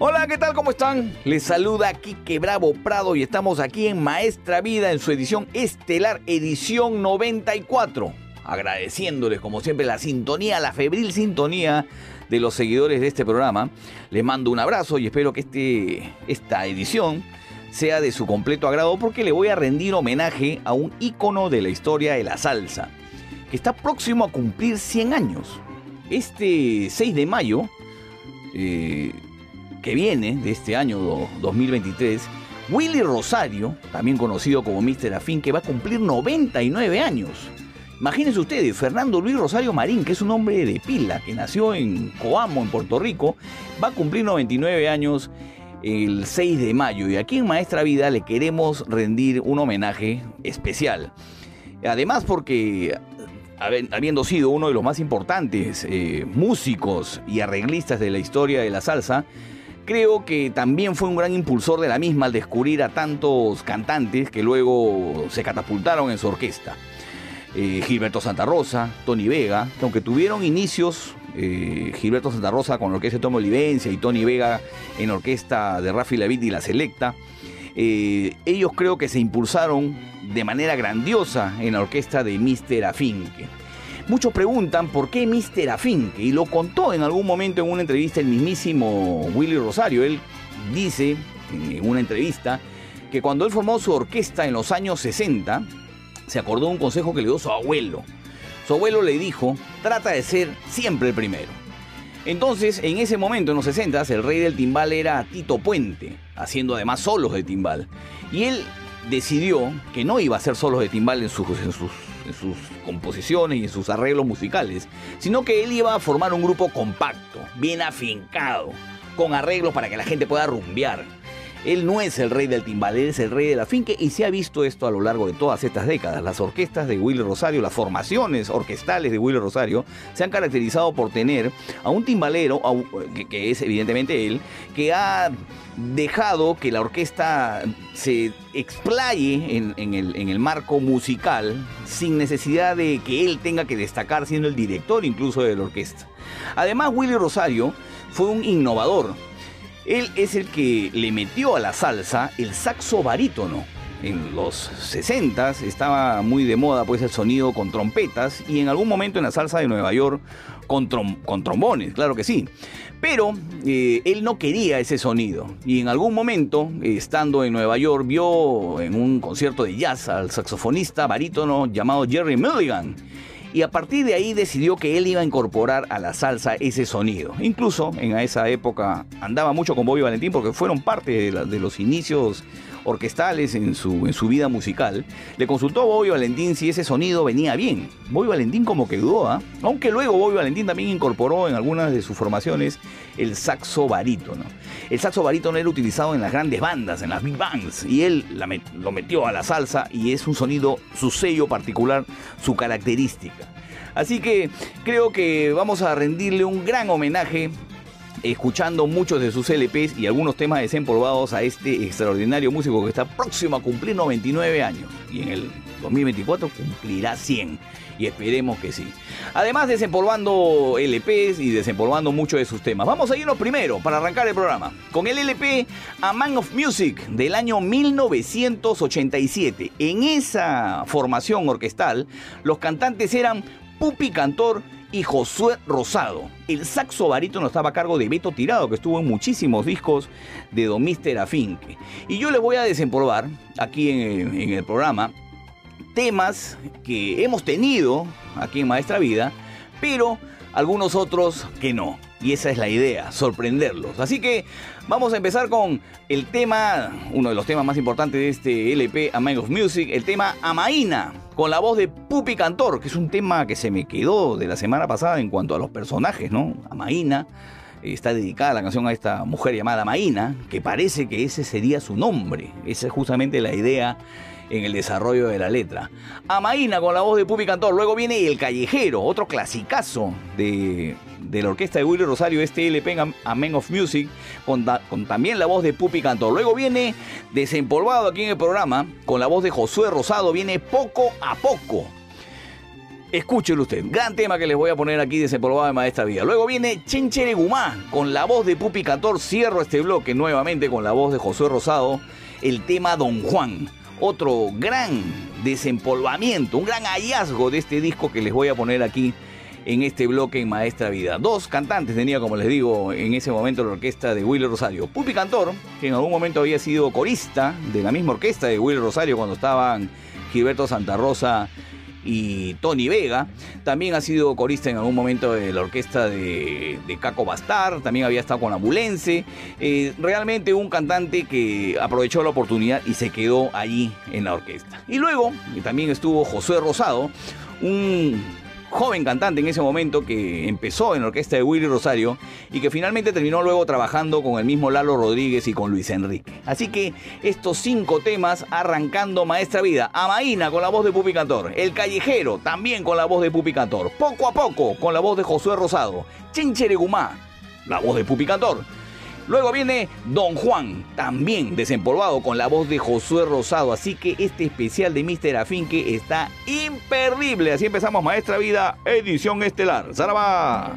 Hola, ¿qué tal? ¿Cómo están? Les saluda Quique Bravo Prado y estamos aquí en Maestra Vida en su edición estelar, edición 94. Agradeciéndoles como siempre la sintonía, la febril sintonía de los seguidores de este programa. Les mando un abrazo y espero que este, esta edición sea de su completo agrado porque le voy a rendir homenaje a un ícono de la historia de la salsa, que está próximo a cumplir 100 años. Este 6 de mayo... Eh, que viene de este año 2023, Willy Rosario, también conocido como Mr. Afín, que va a cumplir 99 años. Imagínense ustedes, Fernando Luis Rosario Marín, que es un hombre de pila, que nació en Coamo, en Puerto Rico, va a cumplir 99 años el 6 de mayo y aquí en Maestra Vida le queremos rendir un homenaje especial. Además porque habiendo sido uno de los más importantes eh, músicos y arreglistas de la historia de la salsa, Creo que también fue un gran impulsor de la misma al descubrir a tantos cantantes que luego se catapultaron en su orquesta. Eh, Gilberto Santa Rosa, Tony Vega, que aunque tuvieron inicios, eh, Gilberto Santa Rosa con la orquesta de Tomo Olivencia y Tony Vega en orquesta de Rafi Levit y La Selecta, eh, ellos creo que se impulsaron de manera grandiosa en la orquesta de Mr. Afinque. Muchos preguntan por qué Mr. Afinque, y lo contó en algún momento en una entrevista el mismísimo Willy Rosario. Él dice en una entrevista que cuando él formó su orquesta en los años 60, se acordó de un consejo que le dio su abuelo. Su abuelo le dijo, trata de ser siempre el primero. Entonces, en ese momento, en los 60, el rey del timbal era Tito Puente, haciendo además solos de timbal. Y él decidió que no iba a hacer solos de timbal en sus, en sus en sus composiciones y sus arreglos musicales, sino que él iba a formar un grupo compacto, bien afincado, con arreglos para que la gente pueda rumbear. Él no es el rey del timbal, él es el rey de la finque y se ha visto esto a lo largo de todas estas décadas. Las orquestas de Willy Rosario, las formaciones orquestales de Willy Rosario se han caracterizado por tener a un timbalero, que, es evidentemente él, que ha dejado que la orquesta se explaye en, el, en el marco musical sin necesidad de que él tenga que destacar siendo el director incluso de la orquesta. Además, Willy Rosario fue un innovador él es el que le metió a la salsa el saxo barítono. En los 60 estaba muy de moda pues el sonido con trompetas y en algún momento en la salsa de Nueva York con, trombones, claro que sí. Pero eh, él no quería ese sonido y en algún momento, estando en Nueva York, vio en un concierto de jazz al saxofonista barítono llamado Jerry Mulligan y a partir de ahí decidió que él iba a incorporar a la salsa ese sonido. Incluso en esa época andaba mucho con Bobby Valentín porque fueron parte de, los inicios orquestales en su, en su vida musical, le consultó a Bobby Valentín si ese sonido venía bien. Bobby Valentín como que dudó, ¿ah? aunque luego Bobby Valentín también incorporó en algunas de sus formaciones el saxo barítono. El saxo barítono era utilizado en las grandes bandas, en las big bands, y él lo metió a la salsa y es un sonido, su sello particular, su característica. Así que creo que vamos a rendirle un gran homenaje escuchando muchos de sus LPs y algunos temas desempolvados a este extraordinario músico que está próximo a cumplir 99 años y en el 2024 cumplirá 100 y esperemos que sí. Además desempolvando LPs y desempolvando muchos de sus temas. Vamos a irnos primero para arrancar el programa con el LP A Man of Music del año 1987. En esa formación orquestal los cantantes eran Pupi Cantor y Josué Rosado. El saxo barítono estaba a cargo de Beto Tirado, que estuvo en muchísimos discos de Don Mister Afinque. Y yo les voy a desempolvar aquí en, el programa temas que hemos tenido aquí en Maestra Vida, pero algunos otros que no. Y esa es la idea, sorprenderlos. Así que vamos a empezar con el tema, uno de los temas más importantes de este LP, A Man of Music, el tema Amaína, con la voz de Pupi Cantor, que es un tema que se me quedó de la semana pasada en cuanto a los personajes, ¿no? Amaína está dedicada la canción a esta mujer llamada Maína, que parece que ese sería su nombre. Esa es justamente la idea en el desarrollo de la letra. Amaína con la voz de Pupi Cantor. Luego viene El Callejero, otro clasicazo de, la orquesta de Willy Rosario, este LP A Men of Music, con, también la voz de Pupi Cantor. Luego viene Desempolvado aquí en el programa, con la voz de Josué Rosado, viene Poco a Poco. Escúchelo usted, gran tema que les voy a poner aquí desempolvado de Maestra Vida. Luego viene Chencheregumá, Gumá, con la voz de Pupi Cantor. Cierro este bloque nuevamente con la voz de Josué Rosado, el tema Don Juan otro gran desempolvamiento, un gran hallazgo de este disco que les voy a poner aquí en este bloque en Maestra Vida. Dos cantantes tenía, como les digo, en ese momento la orquesta de Willy Rosario. Pupi Cantor, que en algún momento había sido corista de la misma orquesta de Willy Rosario cuando estaban Gilberto Santa Rosa y Tony Vega. También ha sido corista en algún momento de la orquesta de, Caco Bastar, también había estado con Ambulense. Eh, realmente un cantante que aprovechó la oportunidad y se quedó allí en la orquesta. Y luego también estuvo José Rosado, un joven cantante en ese momento que empezó en la orquesta de Willy Rosario y que finalmente terminó luego trabajando con el mismo Lalo Rodríguez y con Luis Enrique. Así que estos cinco temas arrancando Maestra Vida. Amaína con la voz de Pupi Cantor. El Callejero también con la voz de Pupi Cantor. Poco a poco con la voz de Josué Rosado. Chincheregumá, la voz de Pupi Cantor. Luego viene Don Juan, también desempolvado con la voz de Josué Rosado. Así que este especial de Mr. Afinque está imperdible. Así empezamos Maestra Vida, edición estelar. ¡Zaraba!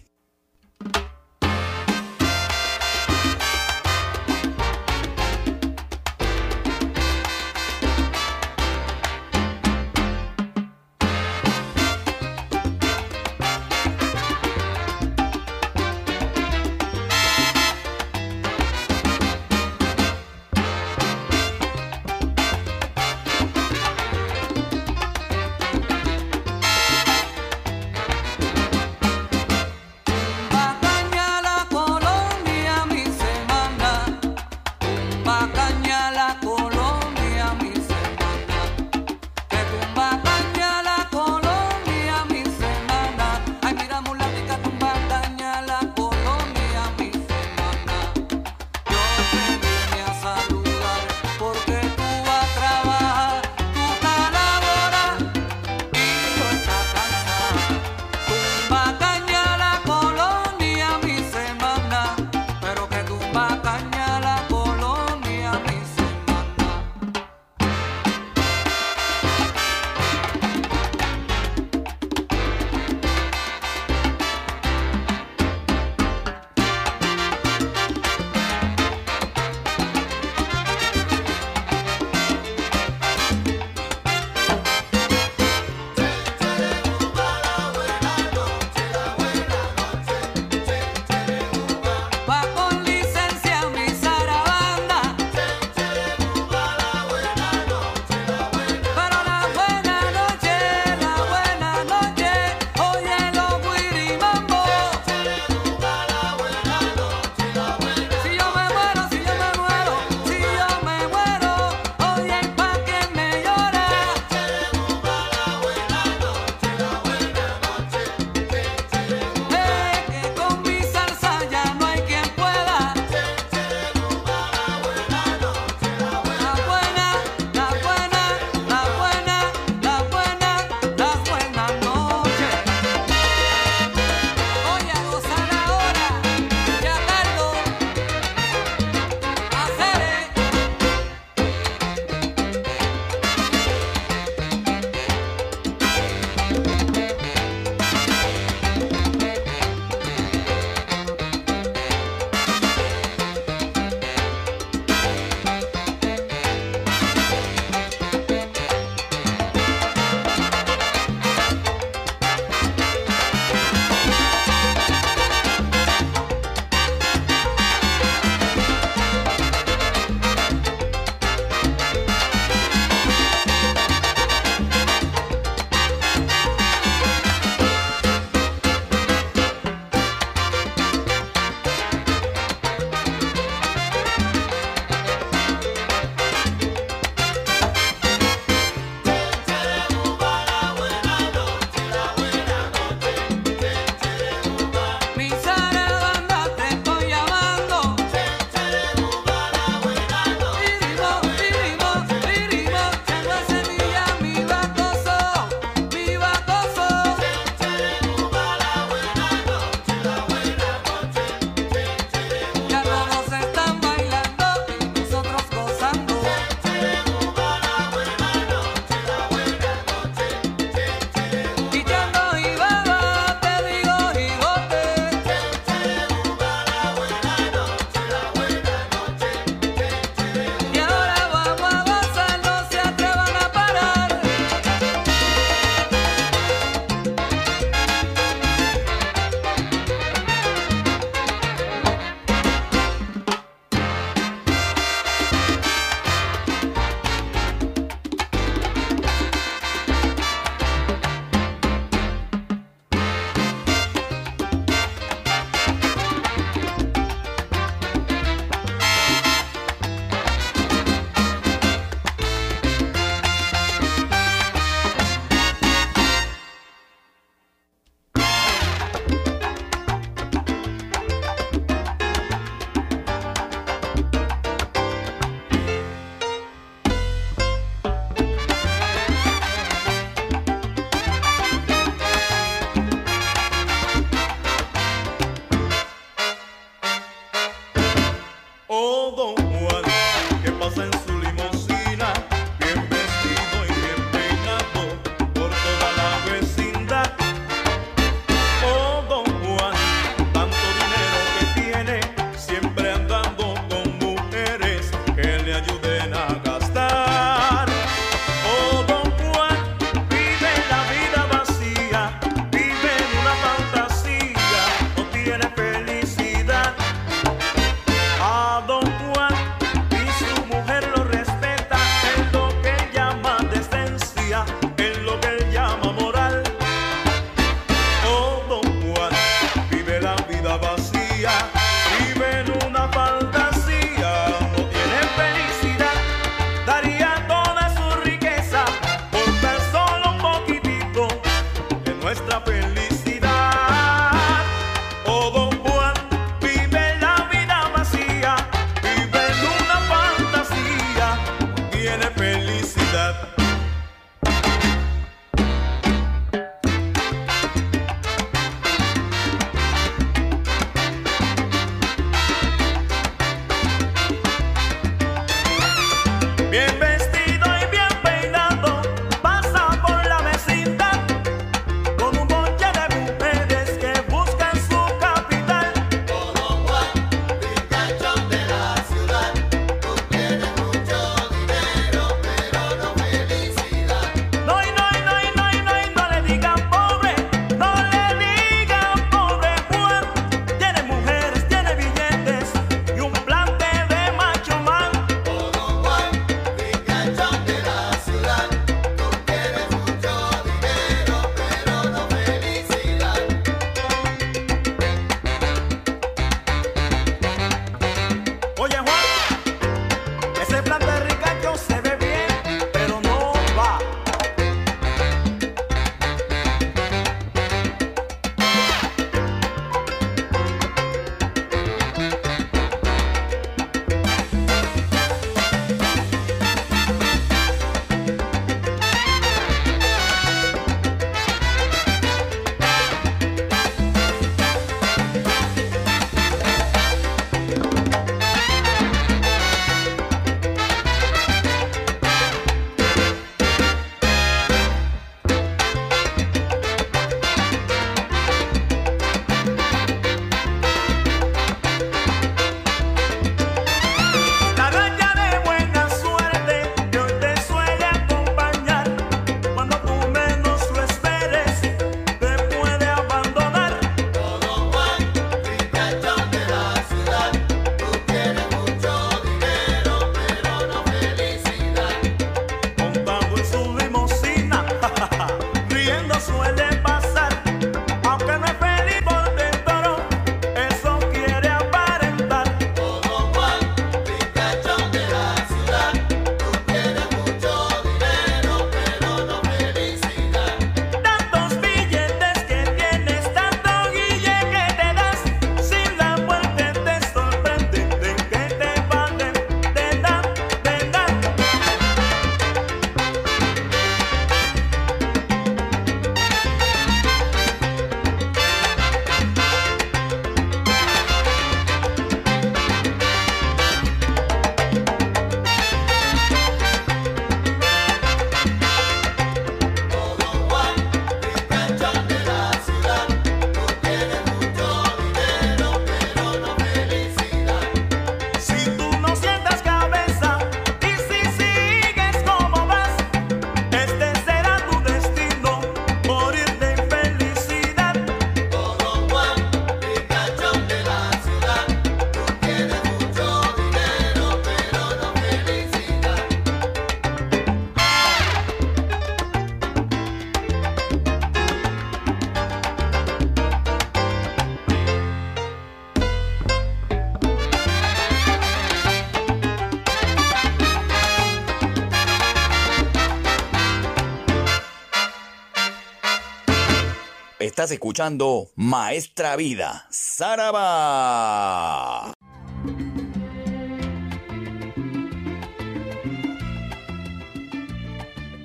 Estás escuchando Maestra Vida, Saraba.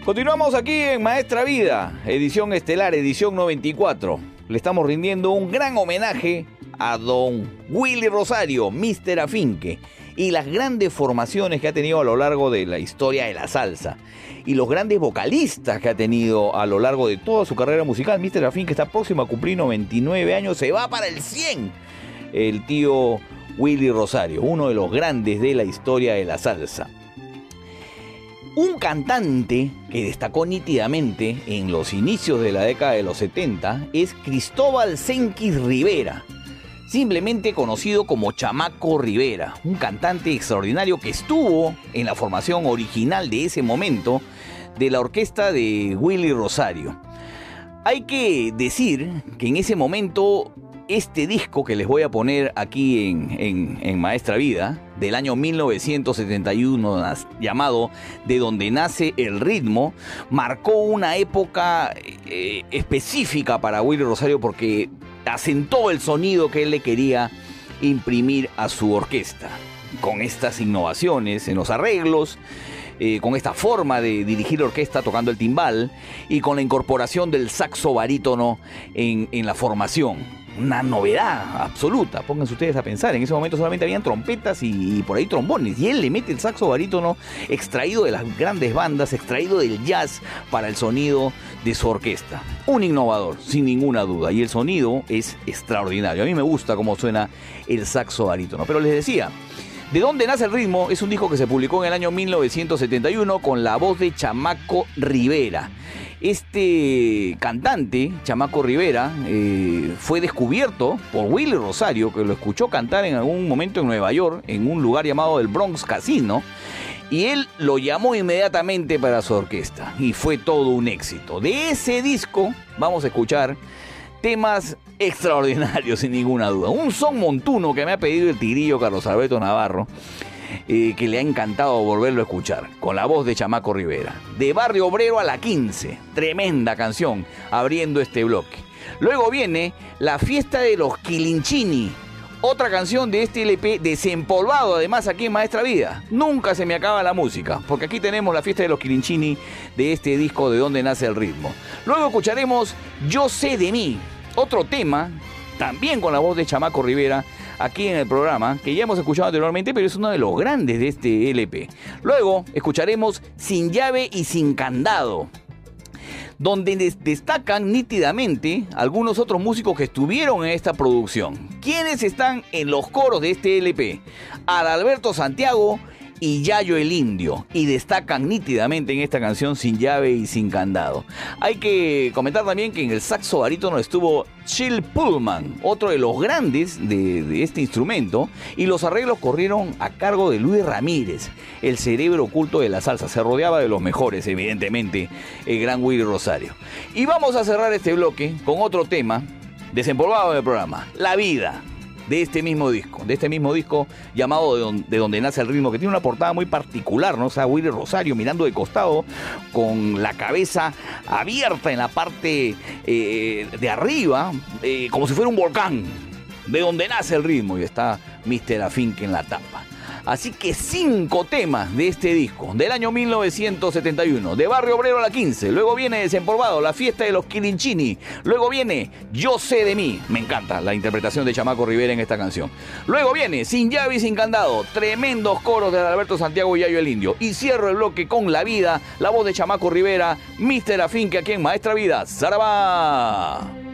Continuamos aquí en Maestra Vida, edición estelar, edición 94. Le estamos rindiendo un gran homenaje a don Willy Rosario, Mr. Afinque, y las grandes formaciones que ha tenido a lo largo de la historia de la salsa y los grandes vocalistas que ha tenido a lo largo de toda su carrera musical. Mr. Rafin, que está próximo a cumplir 99 años, se va para el 100. El tío Willy Rosario, uno de los grandes de la historia de la salsa. Un cantante que destacó nítidamente en los inicios de la década de los 70 es Cristóbal Senquis Rivera, simplemente conocido como Chamaco Rivera, un cantante extraordinario que estuvo en la formación original de ese momento de la orquesta de Willy Rosario. Hay que decir que en ese momento este disco que les voy a poner aquí en, Maestra Vida, del año 1971, llamado De donde nace el ritmo, marcó una época eh, específica para Willy Rosario porque asentó el sonido que él le quería imprimir a su orquesta. Con estas innovaciones en los arreglos, eh, con esta forma de dirigir la orquesta tocando el timbal y con la incorporación del saxo barítono en, en la formación una novedad absoluta. Pónganse ustedes a pensar, en ese momento solamente habían trompetas y, por ahí trombones. Y él le mete el saxo barítono extraído de las grandes bandas, extraído del jazz para el sonido de su orquesta. Un innovador, sin ninguna duda. Y el sonido es extraordinario. A mí me gusta cómo suena el saxo barítono. Pero les decía, ¿De dónde nace el ritmo? Es un disco que se publicó en el año 1971 con la voz de Chamaco Rivera. Este cantante, Chamaco Rivera, eh, fue descubierto por Willy Rosario, que lo escuchó cantar en algún momento en Nueva York, en un lugar llamado el Bronx Casino, y él lo llamó inmediatamente para su orquesta, y fue todo un éxito. De ese disco vamos a escuchar temas extraordinarios, sin ninguna duda. Un son montuno que me ha pedido el tigrillo Carlos Alberto Navarro que le ha encantado volverlo a escuchar, con la voz de Chamaco Rivera. De Barrio Obrero a la 15, tremenda canción, abriendo este bloque. Luego viene La fiesta de los Quilinchini, otra canción de este LP desempolvado además aquí en Maestra Vida. Nunca se me acaba la música, porque aquí tenemos la fiesta de los Quilinchini de este disco de donde nace el ritmo. Luego escucharemos Yo sé de mí, otro tema, también con la voz de Chamaco Rivera, aquí en el programa, que ya hemos escuchado anteriormente, pero es uno de los grandes de este LP. Luego escucharemos Sin llave y sin candado donde destacan nítidamente algunos otros músicos que estuvieron en esta producción. ¿Quiénes están en los coros de este LP? Adalberto Santiago y Yayo el Indio y destacan nítidamente en esta canción sin llave y sin candado. Hay que comentar también que en el saxo barítono estuvo Chill Pullman, otro de los grandes de, este instrumento, y los arreglos corrieron a cargo de Luis Ramírez, el cerebro oculto de la salsa. Se rodeaba de los mejores, evidentemente, el gran Willy Rosario. Y vamos a cerrar este bloque con otro tema desempolvado del programa, La Vida de este mismo disco, de este mismo disco llamado de, donde nace el ritmo, que tiene una portada muy particular, ¿no? O sea, Willy Rosario mirando de costado con la cabeza abierta en la parte eh, de arriba, eh, como si fuera un volcán, de donde nace el ritmo, y está Mr. Afink en la tapa. Así que cinco temas de este disco, del año 1971, de Barrio Obrero a la 15. Luego viene Desempolvado, La fiesta de los Quilinchini. Luego viene Yo sé de mí. Me encanta la interpretación de Chamaco Rivera en esta canción. Luego viene Sin llave y sin candado. Tremendos coros de Alberto Santiago y Yayo el Indio. Y cierro el bloque con La vida, la voz de Chamaco Rivera, Mr. Afinque aquí en Maestra Vida. ¡Zarabá!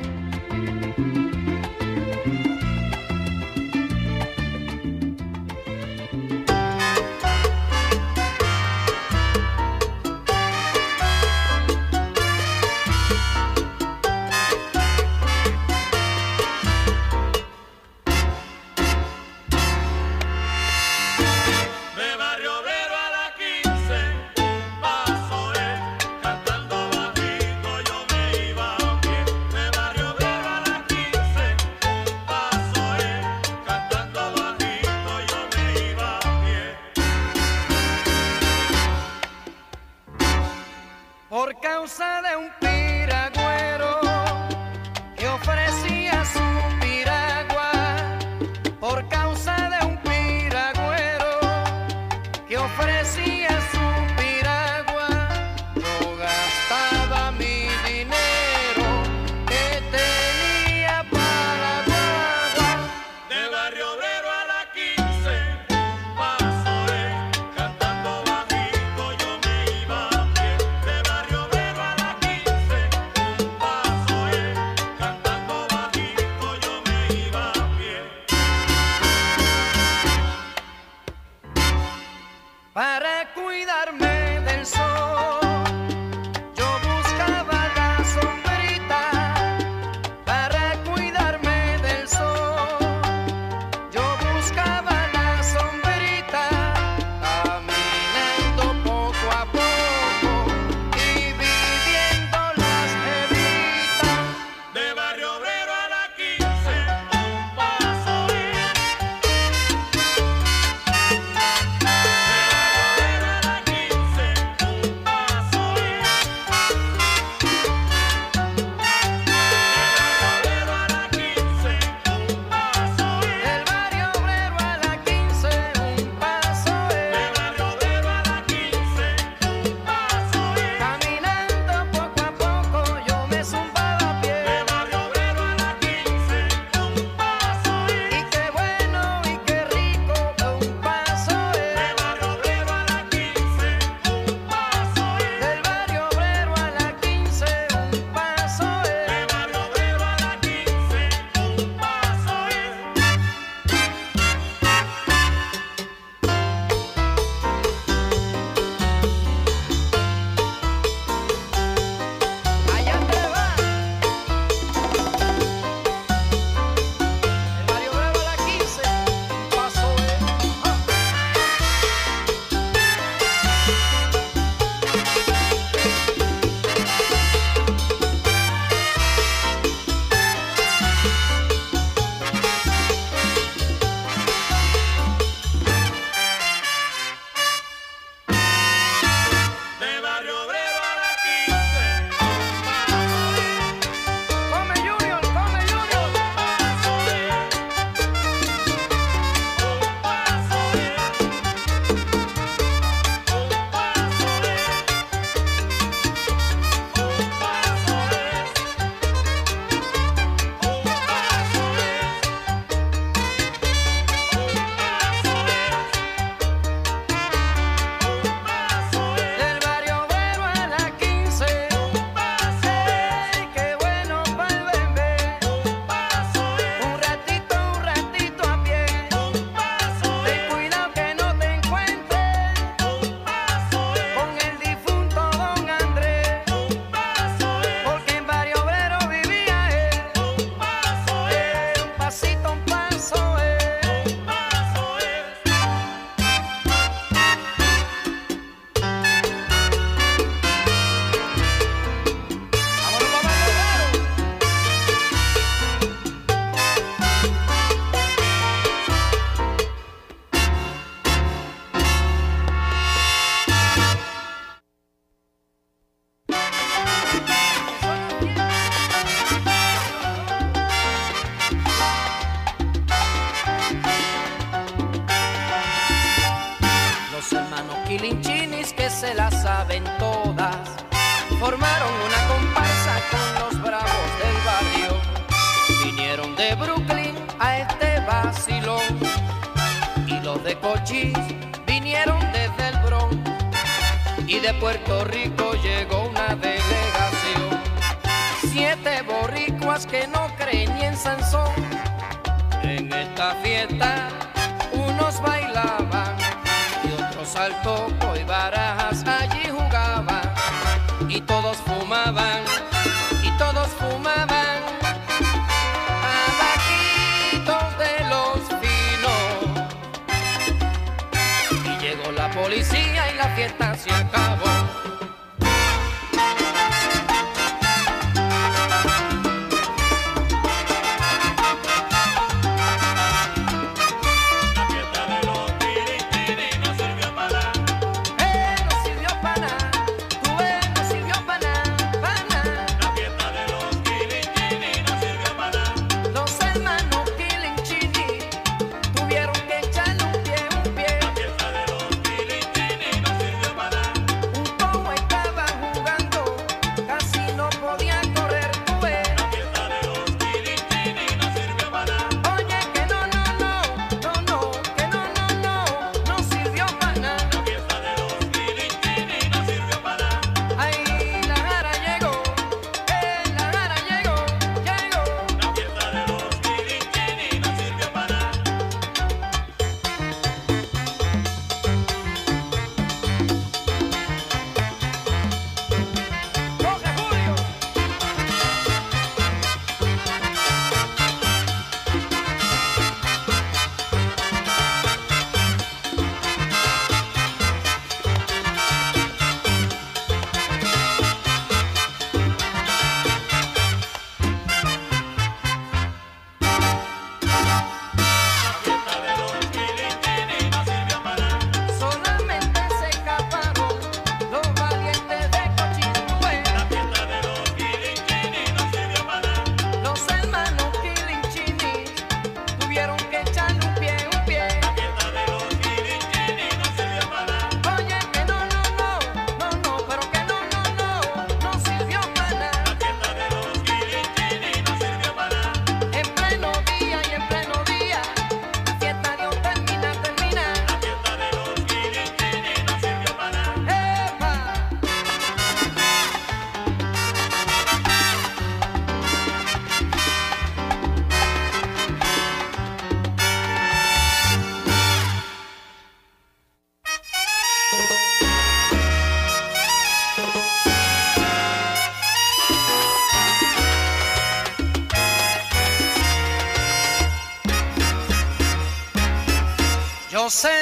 Yo sé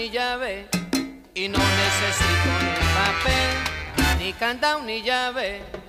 ni llave y no necesito ni papel, ni candado ni llave.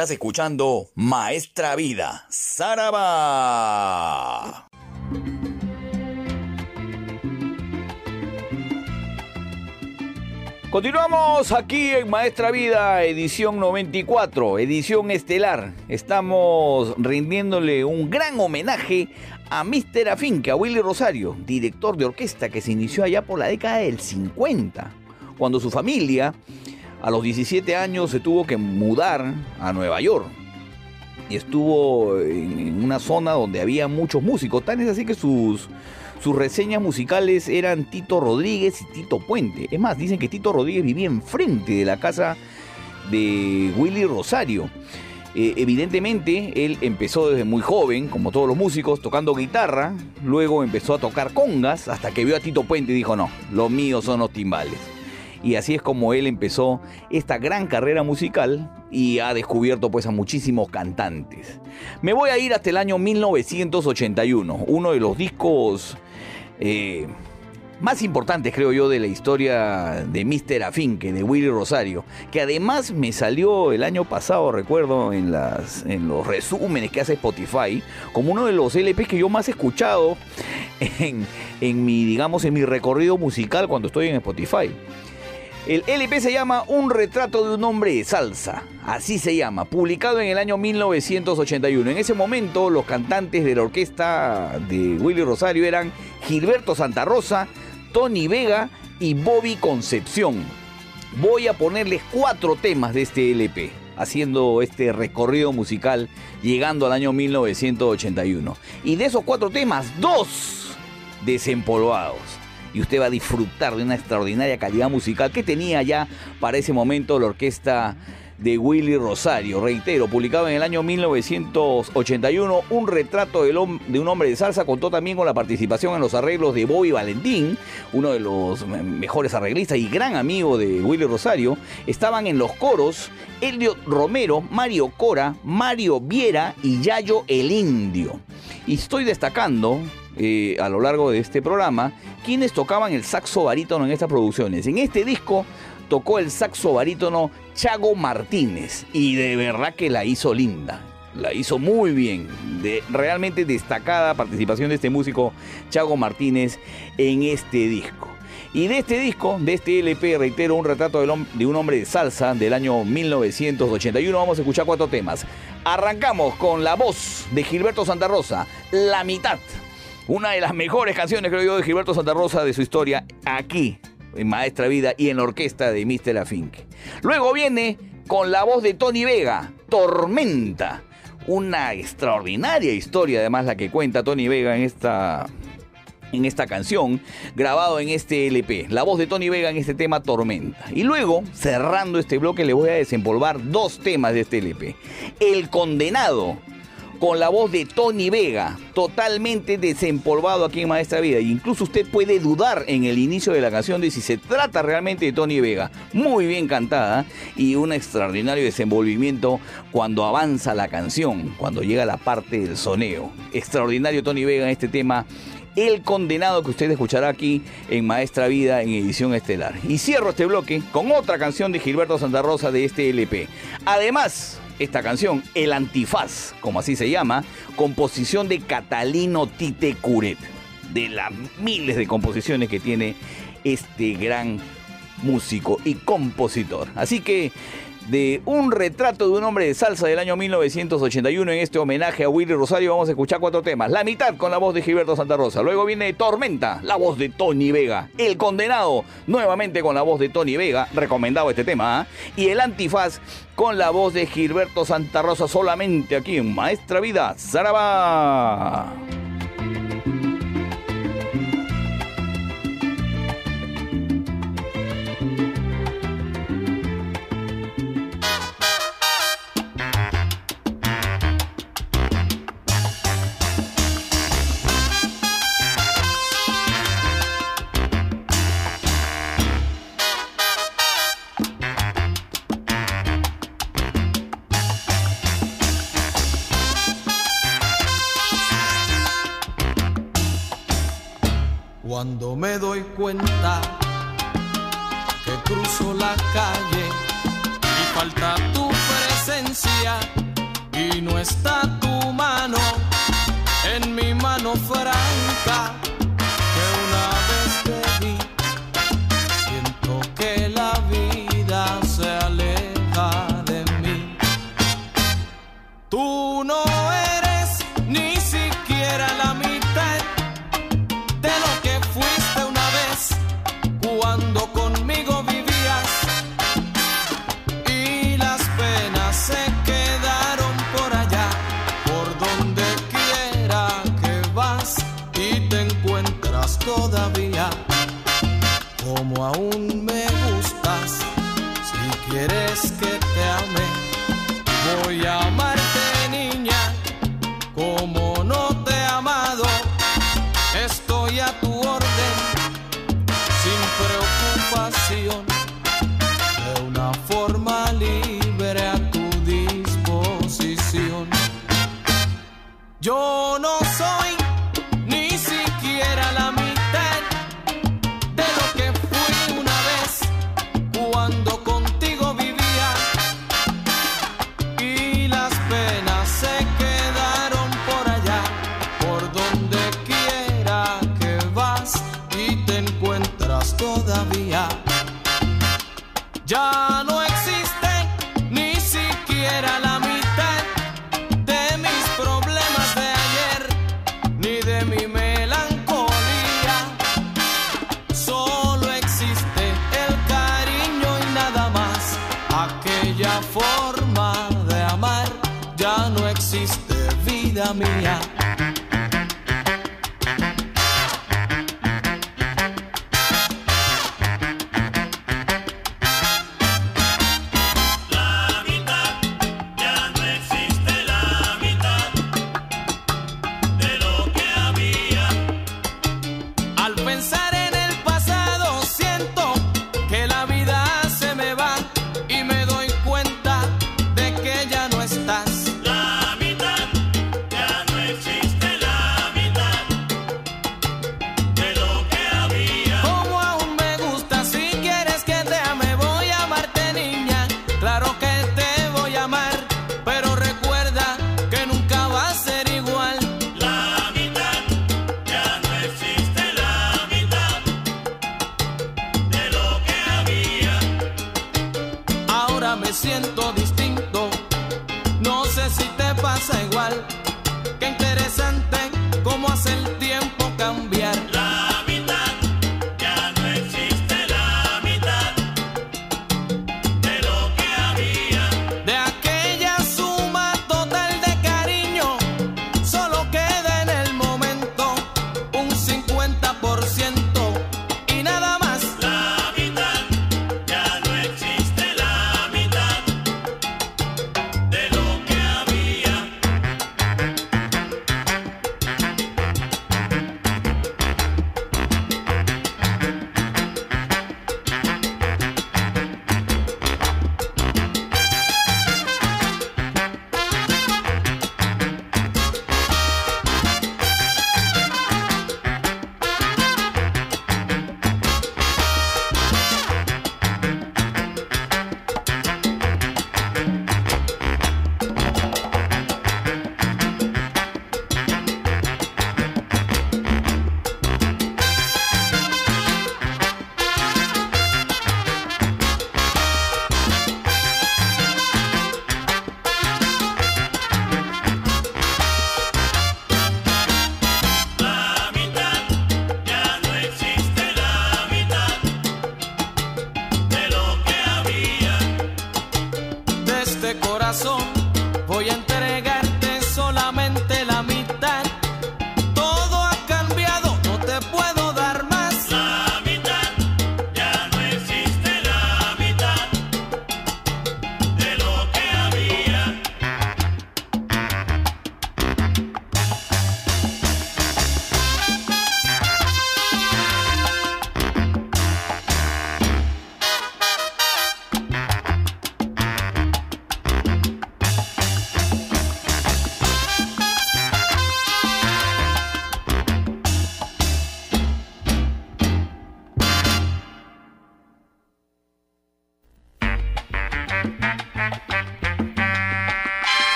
Estás escuchando Maestra Vida, Saraba. Continuamos aquí en Maestra Vida, edición 94, edición estelar. Estamos rindiéndole un gran homenaje a Mr. Afinque, a Willy Rosario, director de orquesta que se inició allá por la década del 50, cuando su familia a los 17 años se tuvo que mudar a Nueva York. Y estuvo en una zona donde había muchos músicos, tan es así que sus sus reseñas musicales eran Tito Rodríguez y Tito Puente. Es más, dicen que Tito Rodríguez vivía enfrente de la casa de Willy Rosario. Eh, evidentemente, él empezó desde muy joven, como todos los músicos, tocando guitarra, luego empezó a tocar congas, hasta que vio a Tito Puente y dijo, no, lo mío son los timbales. Y así es como él empezó esta gran carrera musical y ha descubierto pues a muchísimos cantantes. Me voy a ir hasta el año 1981, uno de los discos eh, más importantes, creo yo, de la historia de Mr. Afinque, de Willy Rosario, que además me salió el año pasado, recuerdo, en, los resúmenes que hace Spotify, como uno de los LPs que yo más he escuchado en mi, digamos, en mi recorrido musical cuando estoy en Spotify. El LP se llama Un retrato de un hombre de salsa, así se llama, publicado en el año 1981. En ese momento los cantantes de la orquesta de Willy Rosario eran Gilberto Santa Rosa, Tony Vega y Bobby Concepción. Voy a ponerles cuatro temas de este LP, haciendo este recorrido musical llegando al año 1981. Y de esos cuatro temas, dos desempolvados y usted va a disfrutar de una extraordinaria calidad musical que tenía ya para ese momento la orquesta de Willy Rosario. Reitero, publicado en el año 1981, un retrato de un hombre de salsa contó también con la participación en los arreglos de Bobby Valentín, uno de los mejores arreglistas y gran amigo de Willy Rosario. Estaban en los coros Elliot Romero, Mario Cora, Mario Viera y Yayo el Indio. Y estoy destacando eh, a lo largo de este programa quienes tocaban el saxo barítono en estas producciones. En este disco tocó el saxo barítono Chago Martínez y de verdad que la hizo linda. La hizo muy bien, de realmente destacada participación de este músico Chago Martínez en este disco. Y de este disco, de este LP, reitero, un retrato de un hombre de salsa del año 1981, vamos a escuchar cuatro temas. Arrancamos con la voz de Gilberto Santa Rosa, La mitad. Una de las mejores canciones, creo yo, de Gilberto Santa Rosa de su historia, aquí, en Maestra Vida y en la orquesta de Mr. Afinque. Luego viene con la voz de Tony Vega, Tormenta. Una extraordinaria historia, además, la que cuenta Tony Vega en esta en esta canción, grabado en este LP. La voz de Tony Vega en este tema Tormenta. Y luego, cerrando este bloque, le voy a desempolvar dos temas de este LP. El Condenado, con la voz de Tony Vega, totalmente desempolvado aquí en Maestra Vida. incluso usted puede dudar en el inicio de la canción de si se trata realmente de Tony Vega. Muy bien cantada y un extraordinario desenvolvimiento cuando avanza la canción, cuando llega la parte del soneo. Extraordinario Tony Vega en este tema el condenado que usted escuchará aquí en Maestra Vida en edición estelar. Y cierro este bloque con otra canción de Gilberto Santa Rosa de este LP. Además, esta canción, El Antifaz, como así se llama, composición de Catalino Tite Curet, de las miles de composiciones que tiene este gran músico y compositor. Así que de un retrato de un hombre de salsa del año 1981 en este homenaje a Willy Rosario vamos a escuchar cuatro temas. La mitad con la voz de Gilberto Santa Rosa. Luego viene Tormenta, la voz de Tony Vega. El Condenado, nuevamente con la voz de Tony Vega, recomendado este tema. ¿ah? Y el Antifaz con la voz de Gilberto Santa Rosa solamente aquí en Maestra Vida. Zaraba.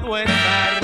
Puedo estar.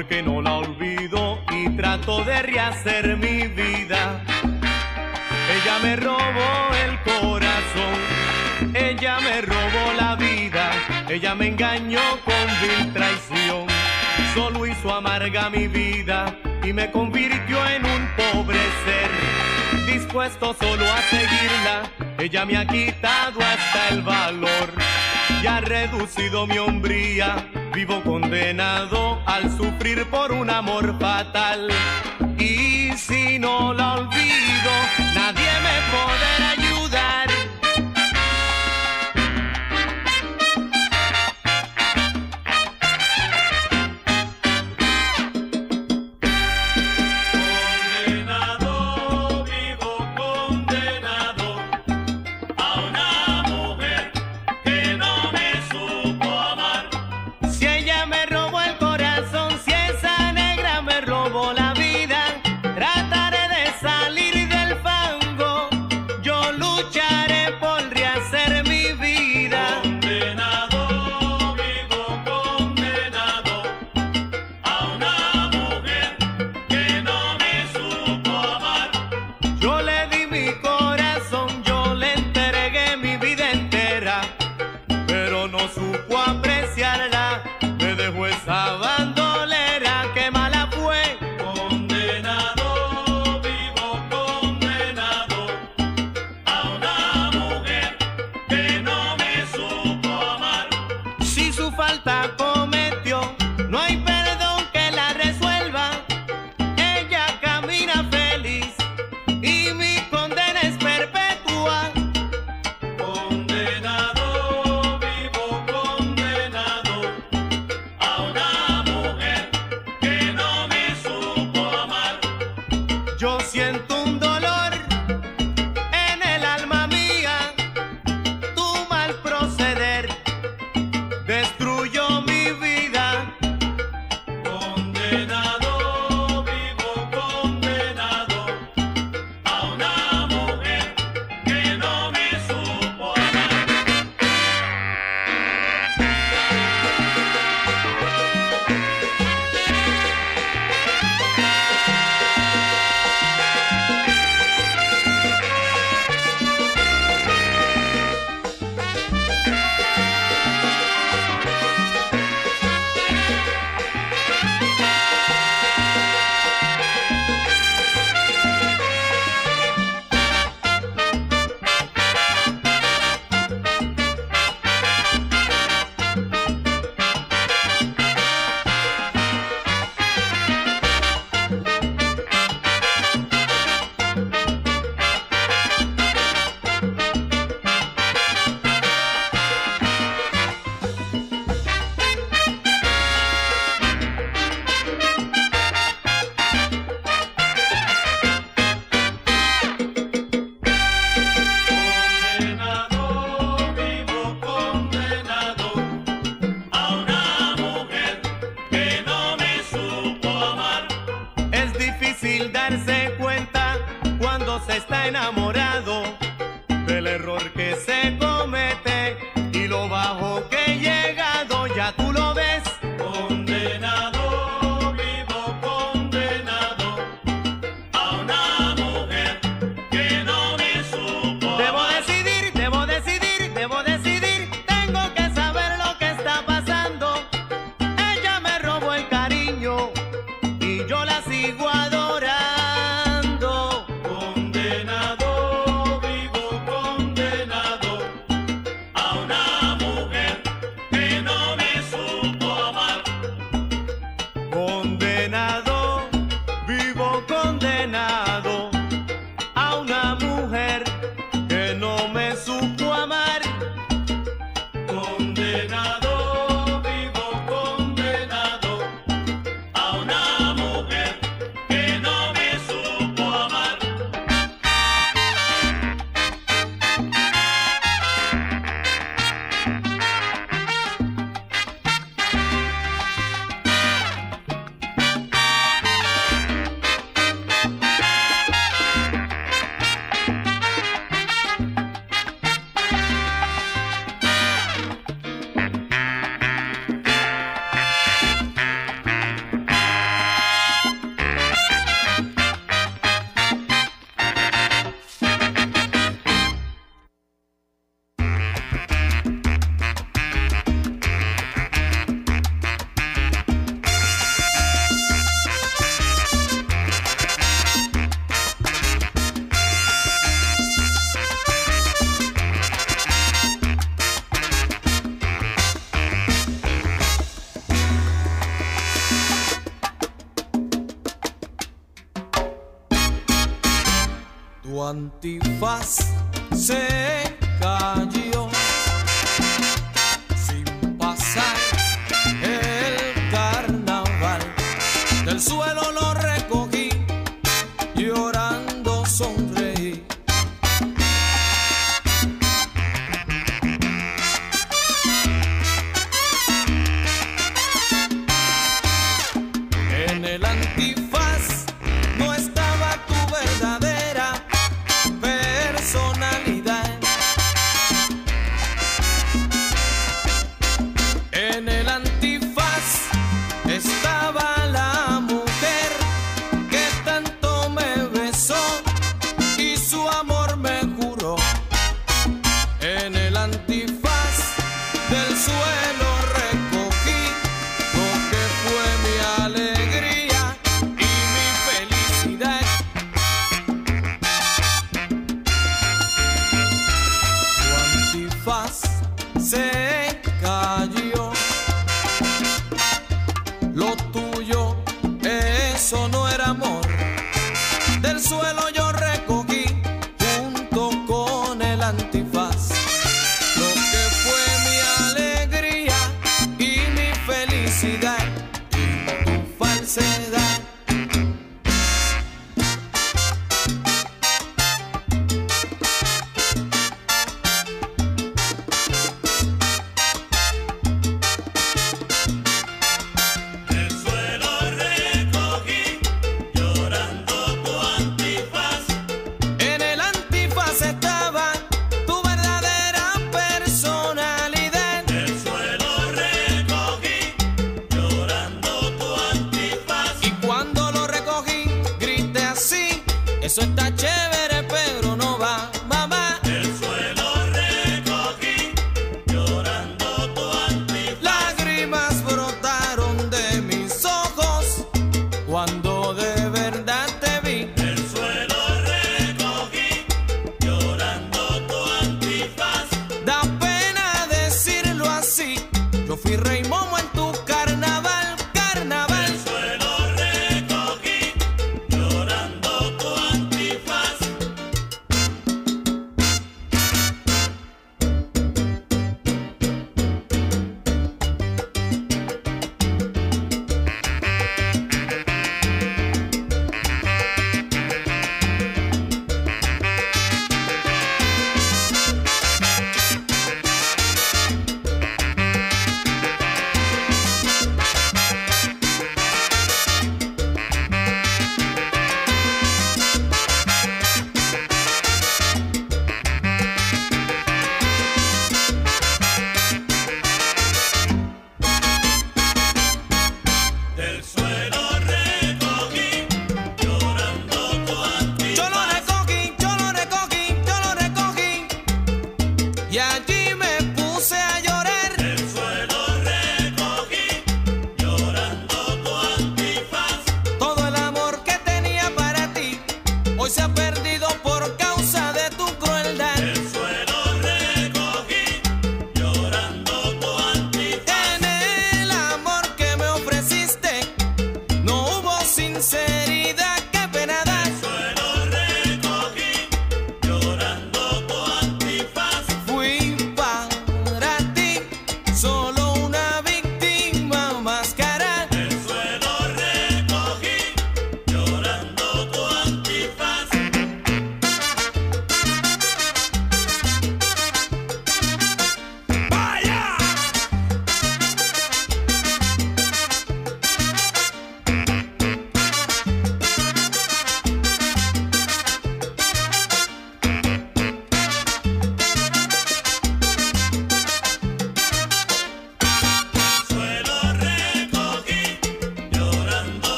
porque no la olvido y trato de rehacer mi vida. Ella me robó el corazón, ella me robó la vida, ella me engañó con vil traición, solo hizo amarga mi vida y me convirtió en un pobre ser, dispuesto solo a seguirla, ella me ha quitado hasta el valor y ha reducido mi hombría vivo condenado al sufrir por un amor fatal. Con el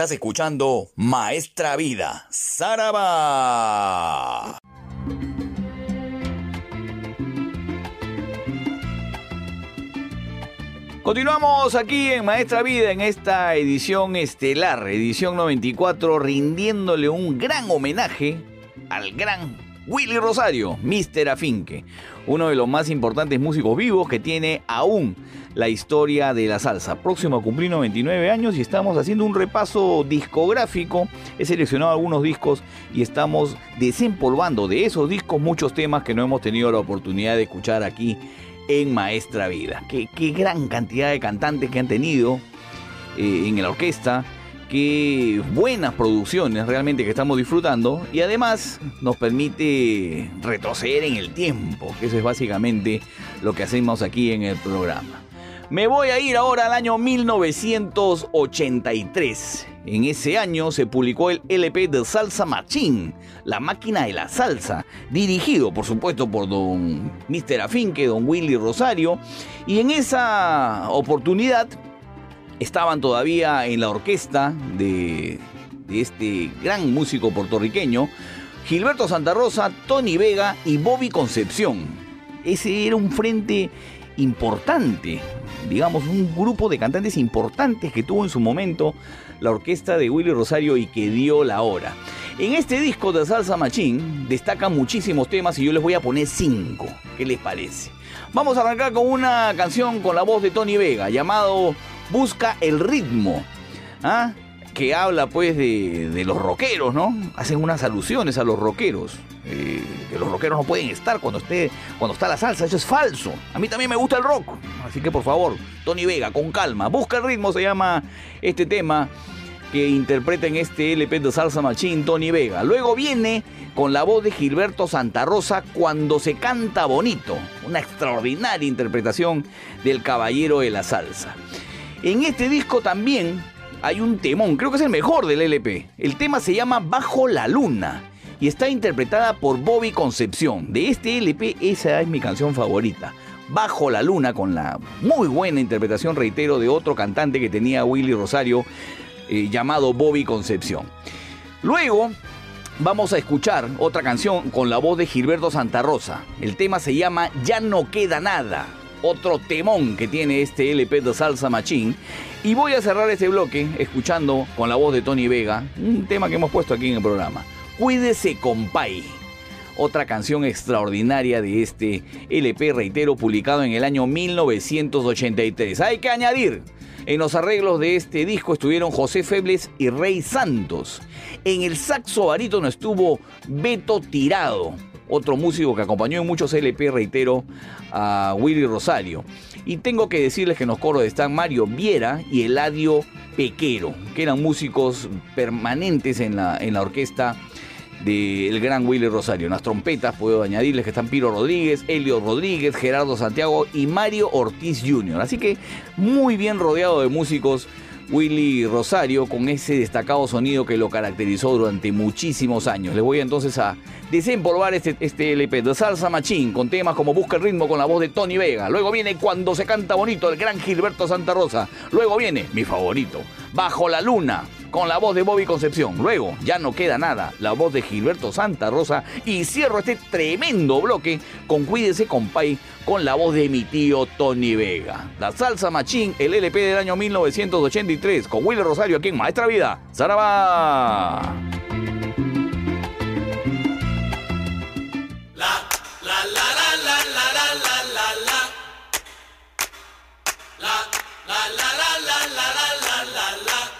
Estás escuchando Maestra Vida, Saraba. Continuamos aquí en Maestra Vida en esta edición estelar, edición 94, rindiéndole un gran homenaje al gran Willy Rosario, Mr. Afinque, uno de los más importantes músicos vivos que tiene aún la historia de la salsa. Próximo a cumplir 99 años y estamos haciendo un repaso discográfico. He seleccionado algunos discos y estamos desempolvando de esos discos muchos temas que no hemos tenido la oportunidad de escuchar aquí en Maestra Vida. Qué, gran cantidad de cantantes que han tenido eh, en la orquesta. Qué buenas producciones realmente que estamos disfrutando y además nos permite retroceder en el tiempo, que eso es básicamente lo que hacemos aquí en el programa. Me voy a ir ahora al año 1983. En ese año se publicó el LP de Salsa Machín, La máquina de la salsa, dirigido por supuesto por don Mr. Afinque, don Willy Rosario, y en esa oportunidad estaban todavía en la orquesta de, de este gran músico puertorriqueño, Gilberto Santa Rosa, Tony Vega y Bobby Concepción. Ese era un frente importante, digamos, un grupo de cantantes importantes que tuvo en su momento la orquesta de Willy Rosario y que dio la hora. En este disco de Salsa Machín destacan muchísimos temas y yo les voy a poner cinco. ¿Qué les parece? Vamos a arrancar con una canción con la voz de Tony Vega llamado Busca el ritmo. ¿Ah? Que habla pues de, de, los rockeros, ¿no? Hacen unas alusiones a los rockeros. Eh, que los rockeros no pueden estar cuando, esté, cuando está la salsa, eso es falso. A mí también me gusta el rock. Así que por favor, Tony Vega, con calma, busca el ritmo, se llama este tema que interpreta en este LP de Salsa Machín Tony Vega. Luego viene con la voz de Gilberto Santa Rosa cuando se canta bonito. Una extraordinaria interpretación del caballero de la salsa. En este disco también hay un temón, creo que es el mejor del LP. El tema se llama Bajo la Luna y está interpretada por Bobby Concepción. De este LP esa es mi canción favorita. Bajo la Luna con la muy buena interpretación, reitero, de otro cantante que tenía Willy Rosario eh, llamado Bobby Concepción. Luego vamos a escuchar otra canción con la voz de Gilberto Santa Rosa. El tema se llama Ya no queda nada otro temón que tiene este LP de Salsa Machín. Y voy a cerrar este bloque escuchando con la voz de Tony Vega, un tema que hemos puesto aquí en el programa. Cuídese, compay. Otra canción extraordinaria de este LP, reitero, publicado en el año 1983. Hay que añadir, en los arreglos de este disco estuvieron José Febles y Rey Santos. En el saxo barítono estuvo Beto Tirado, otro músico que acompañó en muchos LP, reitero, a Willy Rosario. Y tengo que decirles que en los coros están Mario Viera y Eladio Pequero, que eran músicos permanentes en la, en la orquesta del gran Willy Rosario. En las trompetas puedo añadirles que están Piro Rodríguez, Elio Rodríguez, Gerardo Santiago y Mario Ortiz Jr. Así que muy bien rodeado de músicos Willy Rosario con ese destacado sonido que lo caracterizó durante muchísimos años. Les voy entonces a desempolvar este, este LP de Salsa Machín con temas como Busca el ritmo con la voz de Tony Vega. Luego viene Cuando se canta bonito el gran Gilberto Santa Rosa. Luego viene mi favorito, Bajo la luna con la voz de Bobby Concepción. Luego, ya no queda nada, la voz de Gilberto Santa Rosa. Y cierro este tremendo bloque con Cuídese Compay con la voz de mi tío Tony Vega. La salsa machín, el LP del año 1983, con Willy Rosario aquí en Maestra Vida. ¡Zaraba! La, la, la, la, la, la, la, la, la, la. La, la.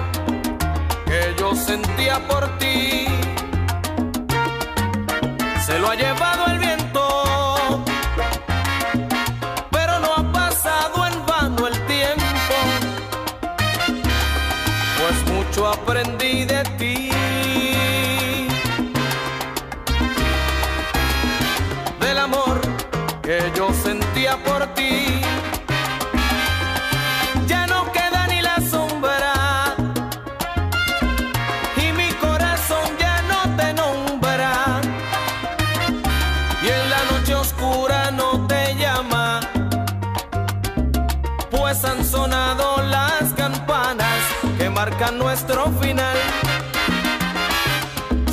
sentía por ti. nuestro final.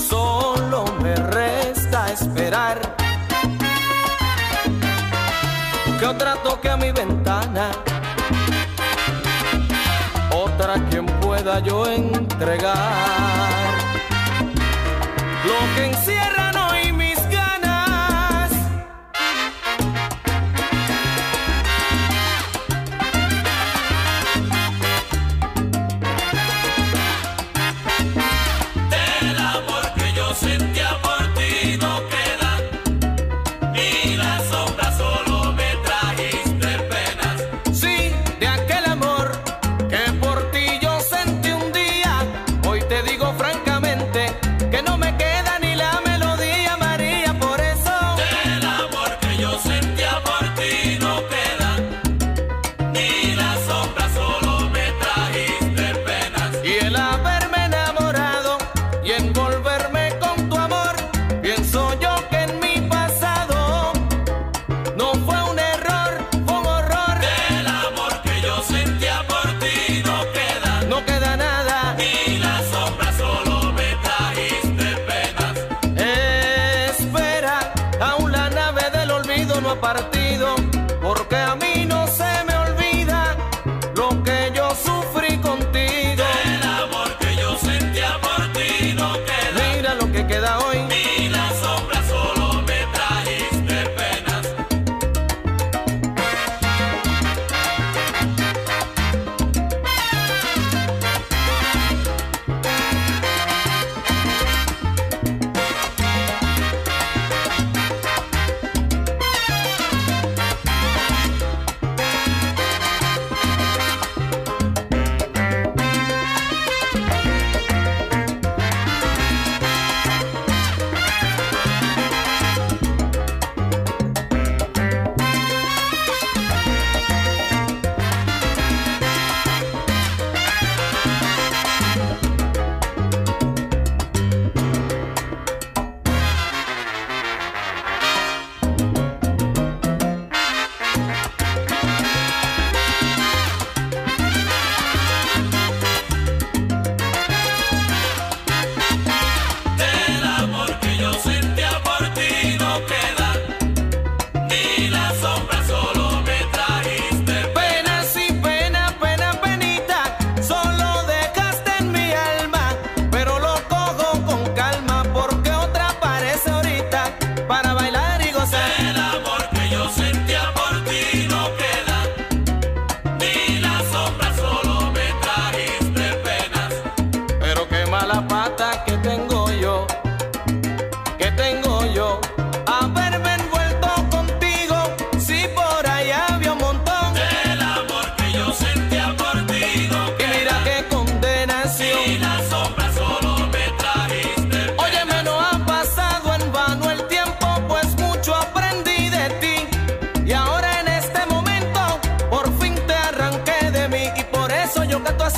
Solo me resta esperar que otra toque a mi ventana, otra quien pueda yo entregar lo que en sí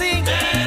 sing.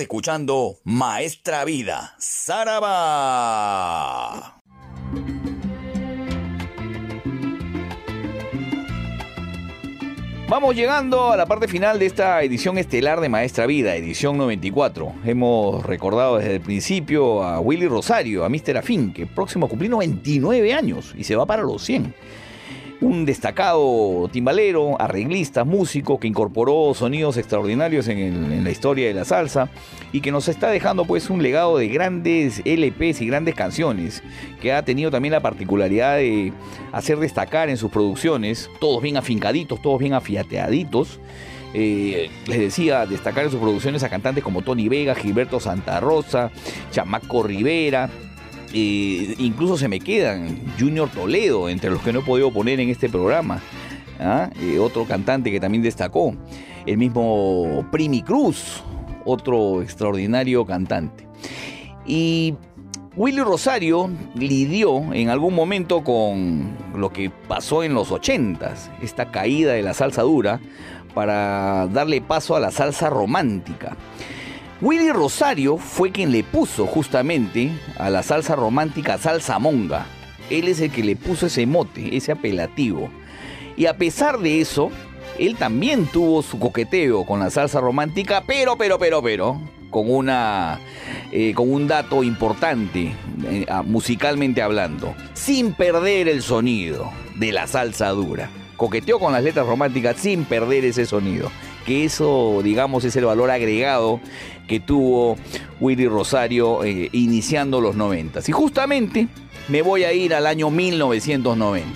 Escuchando Maestra Vida, Saraba. Vamos llegando a la parte final de esta edición estelar de Maestra Vida, edición 94. Hemos recordado desde el principio a Willy Rosario, a Mr. Afín, que próximo a cumplir 99 años y se va para los 100 un destacado timbalero, arreglista, músico que incorporó sonidos extraordinarios en, la historia de la salsa y que nos está dejando pues un legado de grandes LPs y grandes canciones que ha tenido también la particularidad de hacer destacar en sus producciones, todos bien afincaditos, todos bien afiateaditos. Eh, les decía, destacar en sus producciones a cantantes como Tony Vega, Gilberto Santa Rosa, Chamaco Rivera, Incluso se me quedan Junior Toledo, entre los que no he podido poner en este programa. ¿ah? otro cantante que también destacó. El mismo Primi Cruz, otro extraordinario cantante. Y Willy Rosario lidió en algún momento con lo que pasó en los 80s, esta caída de la salsa dura, para darle paso a la salsa romántica. Willy Rosario fue quien le puso justamente a la salsa romántica salsa monga. Él es el que le puso ese mote, ese apelativo. Y a pesar de eso, él también tuvo su coqueteo con la salsa romántica, pero, pero, pero, pero, con una, eh, con un dato importante, eh, ah, musicalmente hablando, sin perder el sonido de la salsa dura. Coqueteó con las letras románticas sin perder ese sonido. Que eso, digamos, es el valor agregado que tuvo Willy Rosario eh, iniciando los 90. Y justamente me voy a ir al año 1990.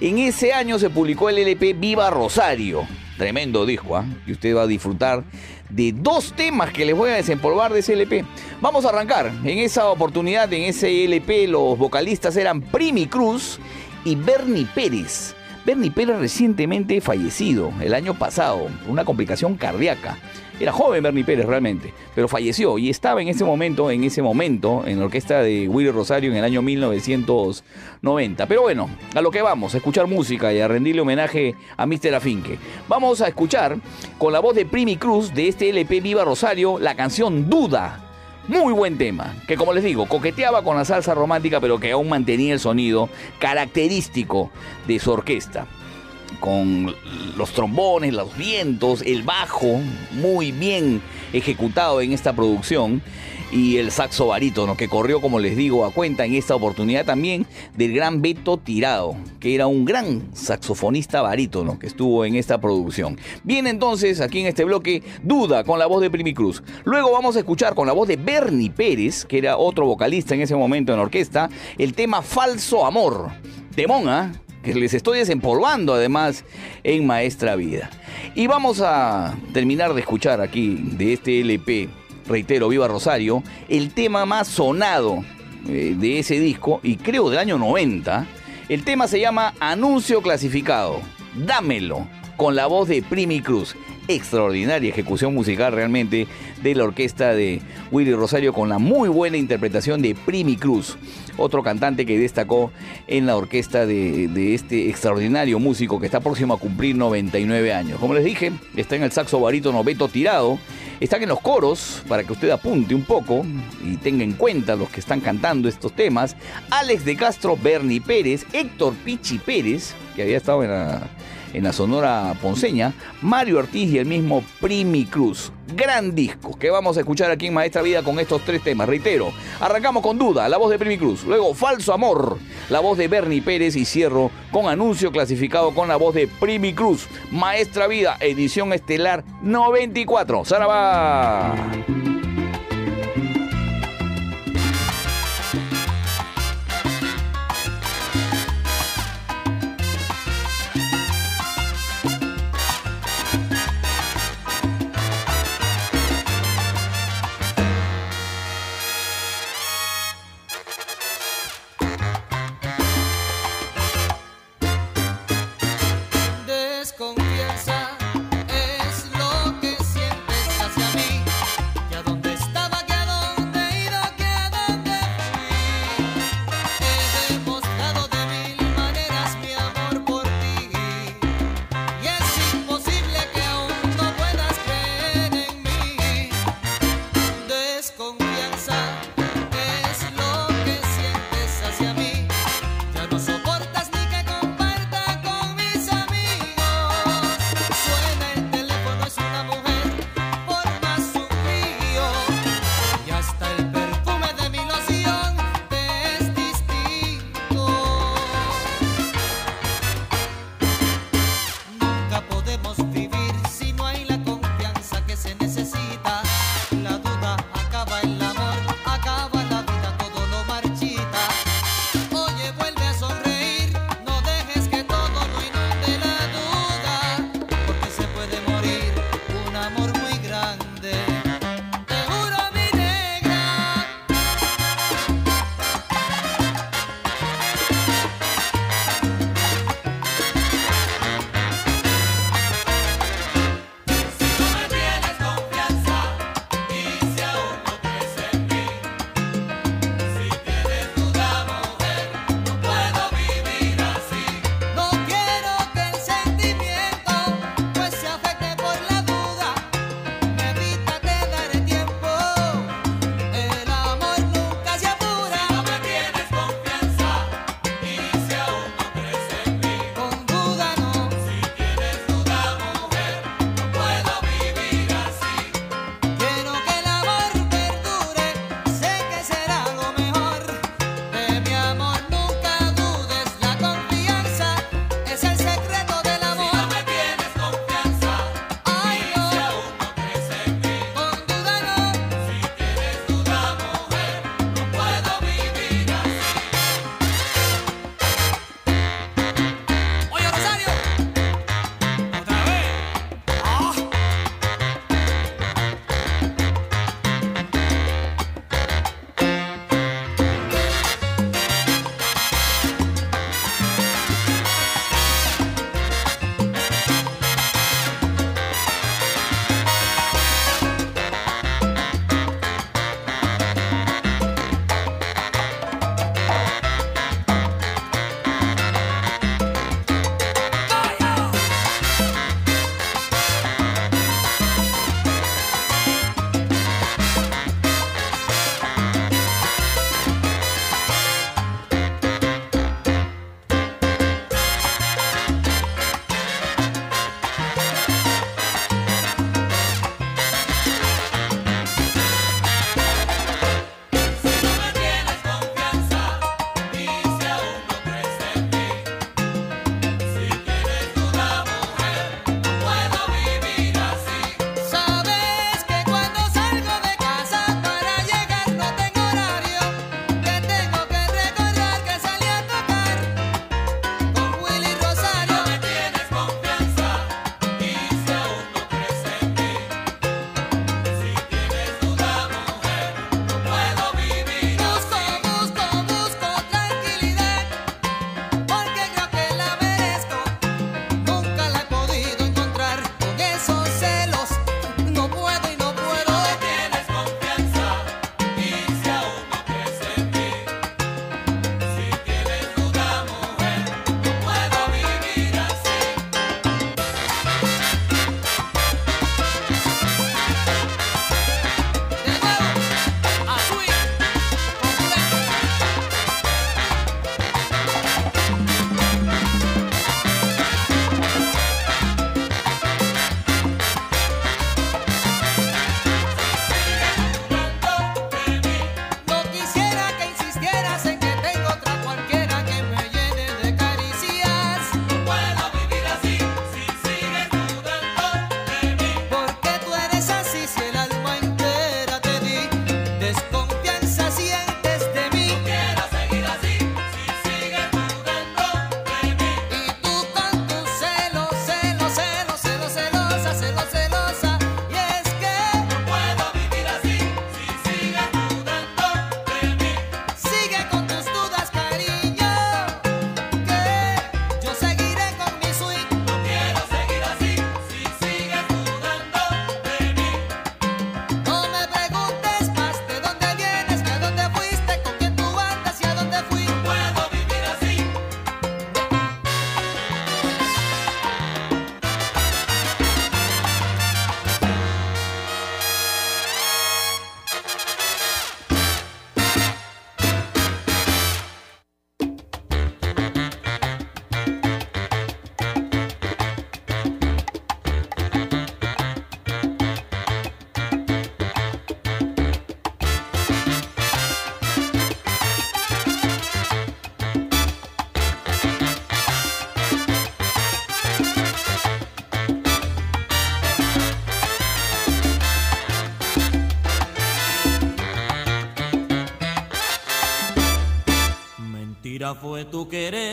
En ese año se publicó el LP Viva Rosario. Tremendo disco, ¿ah? Y usted va a disfrutar de dos temas que les voy a desempolvar de ese LP. Vamos a arrancar. En esa oportunidad, en ese LP, los vocalistas eran Primi Cruz y Bernie Pérez. Bernie Pérez recientemente fallecido el año pasado por una complicación cardíaca. Era joven Bernie Pérez realmente, pero falleció y estaba en ese momento, en ese momento, en la orquesta de Willy Rosario en el año 1990. Pero bueno, a lo que vamos, a escuchar música y a rendirle homenaje a Mr. Afinque. Vamos a escuchar con la voz de Primi Cruz de este LP Viva Rosario la canción Duda. Muy buen tema, que como les digo, coqueteaba con la salsa romántica, pero que aún mantenía el sonido característico de su orquesta con los trombones, los vientos, el bajo, muy bien ejecutado en esta producción, y el saxo barítono, que corrió, como les digo, a cuenta en esta oportunidad también del gran Beto Tirado, que era un gran saxofonista barítono que estuvo en esta producción. Bien, entonces, aquí en este bloque, Duda con la voz de Primi Cruz. Luego vamos a escuchar con la voz de Bernie Pérez, que era otro vocalista en ese momento en la orquesta, el tema Falso Amor. De Mona, que les estoy desempolvando además en Maestra Vida. Y vamos a terminar de escuchar aquí de este LP, reitero, Viva Rosario, el tema más sonado eh, de ese disco y creo del año 90. El tema se llama Anuncio Clasificado. Dámelo, con la voz de Primi Cruz. Extraordinaria ejecución musical realmente de la orquesta de Willy Rosario con la muy buena interpretación de Primi Cruz otro cantante que destacó en la orquesta de, de, este extraordinario músico que está próximo a cumplir 99 años. Como les dije, está en el saxo barítono Beto Tirado, están en los coros, para que usted apunte un poco y tenga en cuenta los que están cantando estos temas, Alex de Castro, Bernie Pérez, Héctor Pichi Pérez, que había estado en la en la Sonora Ponceña, Mario Ortiz y el mismo Primi Cruz. Gran disco que vamos a escuchar aquí en Maestra Vida con estos tres temas. Reitero, arrancamos con Duda, la voz de Primi Cruz. Luego Falso Amor, la voz de Bernie Pérez. Y cierro con anuncio clasificado con la voz de Primi Cruz. Maestra Vida, edición estelar 94. ¡Saraba! Fue tu querer,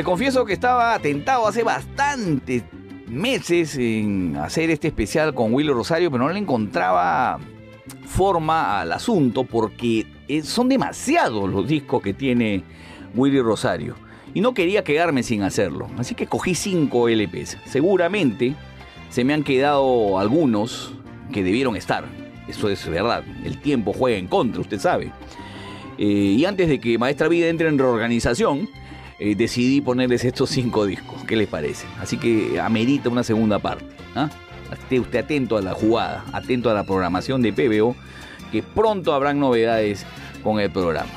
Le confieso que estaba atentado hace bastantes meses en hacer este especial con Willy Rosario, pero no le encontraba forma al asunto porque eh, son demasiados los discos que tiene Willy Rosario. Y no quería quedarme sin hacerlo. Así que cogí 5 LPs. Seguramente se me han quedado algunos que debieron estar. Eso es verdad. El tiempo juega en contra, usted sabe. Eh, y antes de que Maestra Vida entre en reorganización, eh, decidí ponerles estos cinco discos. ¿Qué les parece? Así que amerita una segunda parte. ¿ah? Esté usted atento a la jugada, atento a la programación de PBO, que pronto habrán novedades con el programa.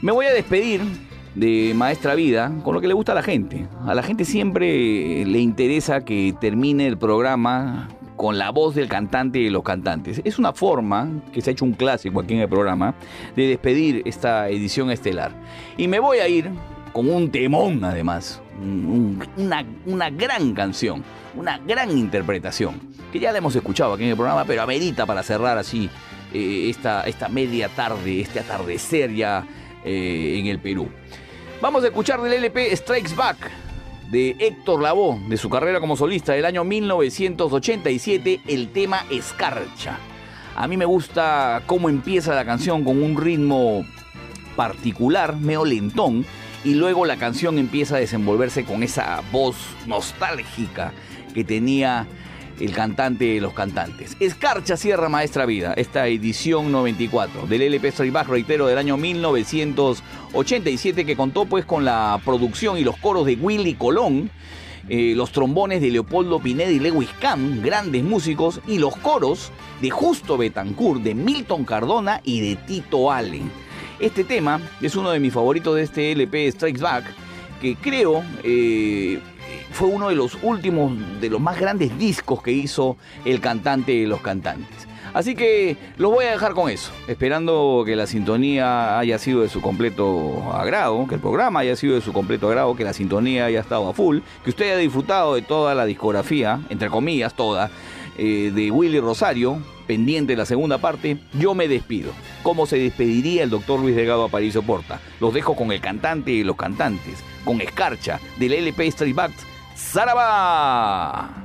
Me voy a despedir de Maestra Vida con lo que le gusta a la gente. A la gente siempre le interesa que termine el programa con la voz del cantante y de los cantantes. Es una forma, que se ha hecho un clásico aquí en el programa, de despedir esta edición estelar. Y me voy a ir con un temón además, un- un- una, una gran canción, una gran interpretación, que ya la hemos escuchado aquí en el programa, pero amerita para cerrar así eh, esta, esta media tarde, este atardecer ya eh, en el Perú. Vamos a escuchar del LP Strikes Back de Héctor Lavoe, de su carrera como solista del año 1987, el tema Escarcha. A mí me gusta cómo empieza la canción con un ritmo particular, medio lentón, y luego la canción empieza a desenvolverse con esa voz nostálgica que tenía el cantante de los cantantes. Escarcha cierra Maestra Vida, esta edición 94 del LP Back, reitero, del año 1987, que contó pues con la producción y los coros de Willy Colón, eh, los trombones de Leopoldo Pineda y Lewis Kahn, grandes músicos, y los coros de Justo Betancourt, de Milton Cardona y de Tito Allen. Este tema es uno de mis favoritos de este LP Strikes Back que creo eh, fue uno de los últimos, de los más grandes discos que hizo el cantante de los cantantes. Así que los voy a dejar con eso, esperando que la sintonía haya sido de su completo agrado, que el programa haya sido de su completo agrado, que la sintonía haya estado a full, que usted haya disfrutado de toda la discografía, entre comillas, toda, eh, de Willy Rosario, pendiente la segunda parte, yo me despido. ¿Cómo se despediría el doctor Luis Delgado Aparicio Porta? Los dejo con el cantante y los cantantes, con Escarcha, del LP Street ¡Zaraba!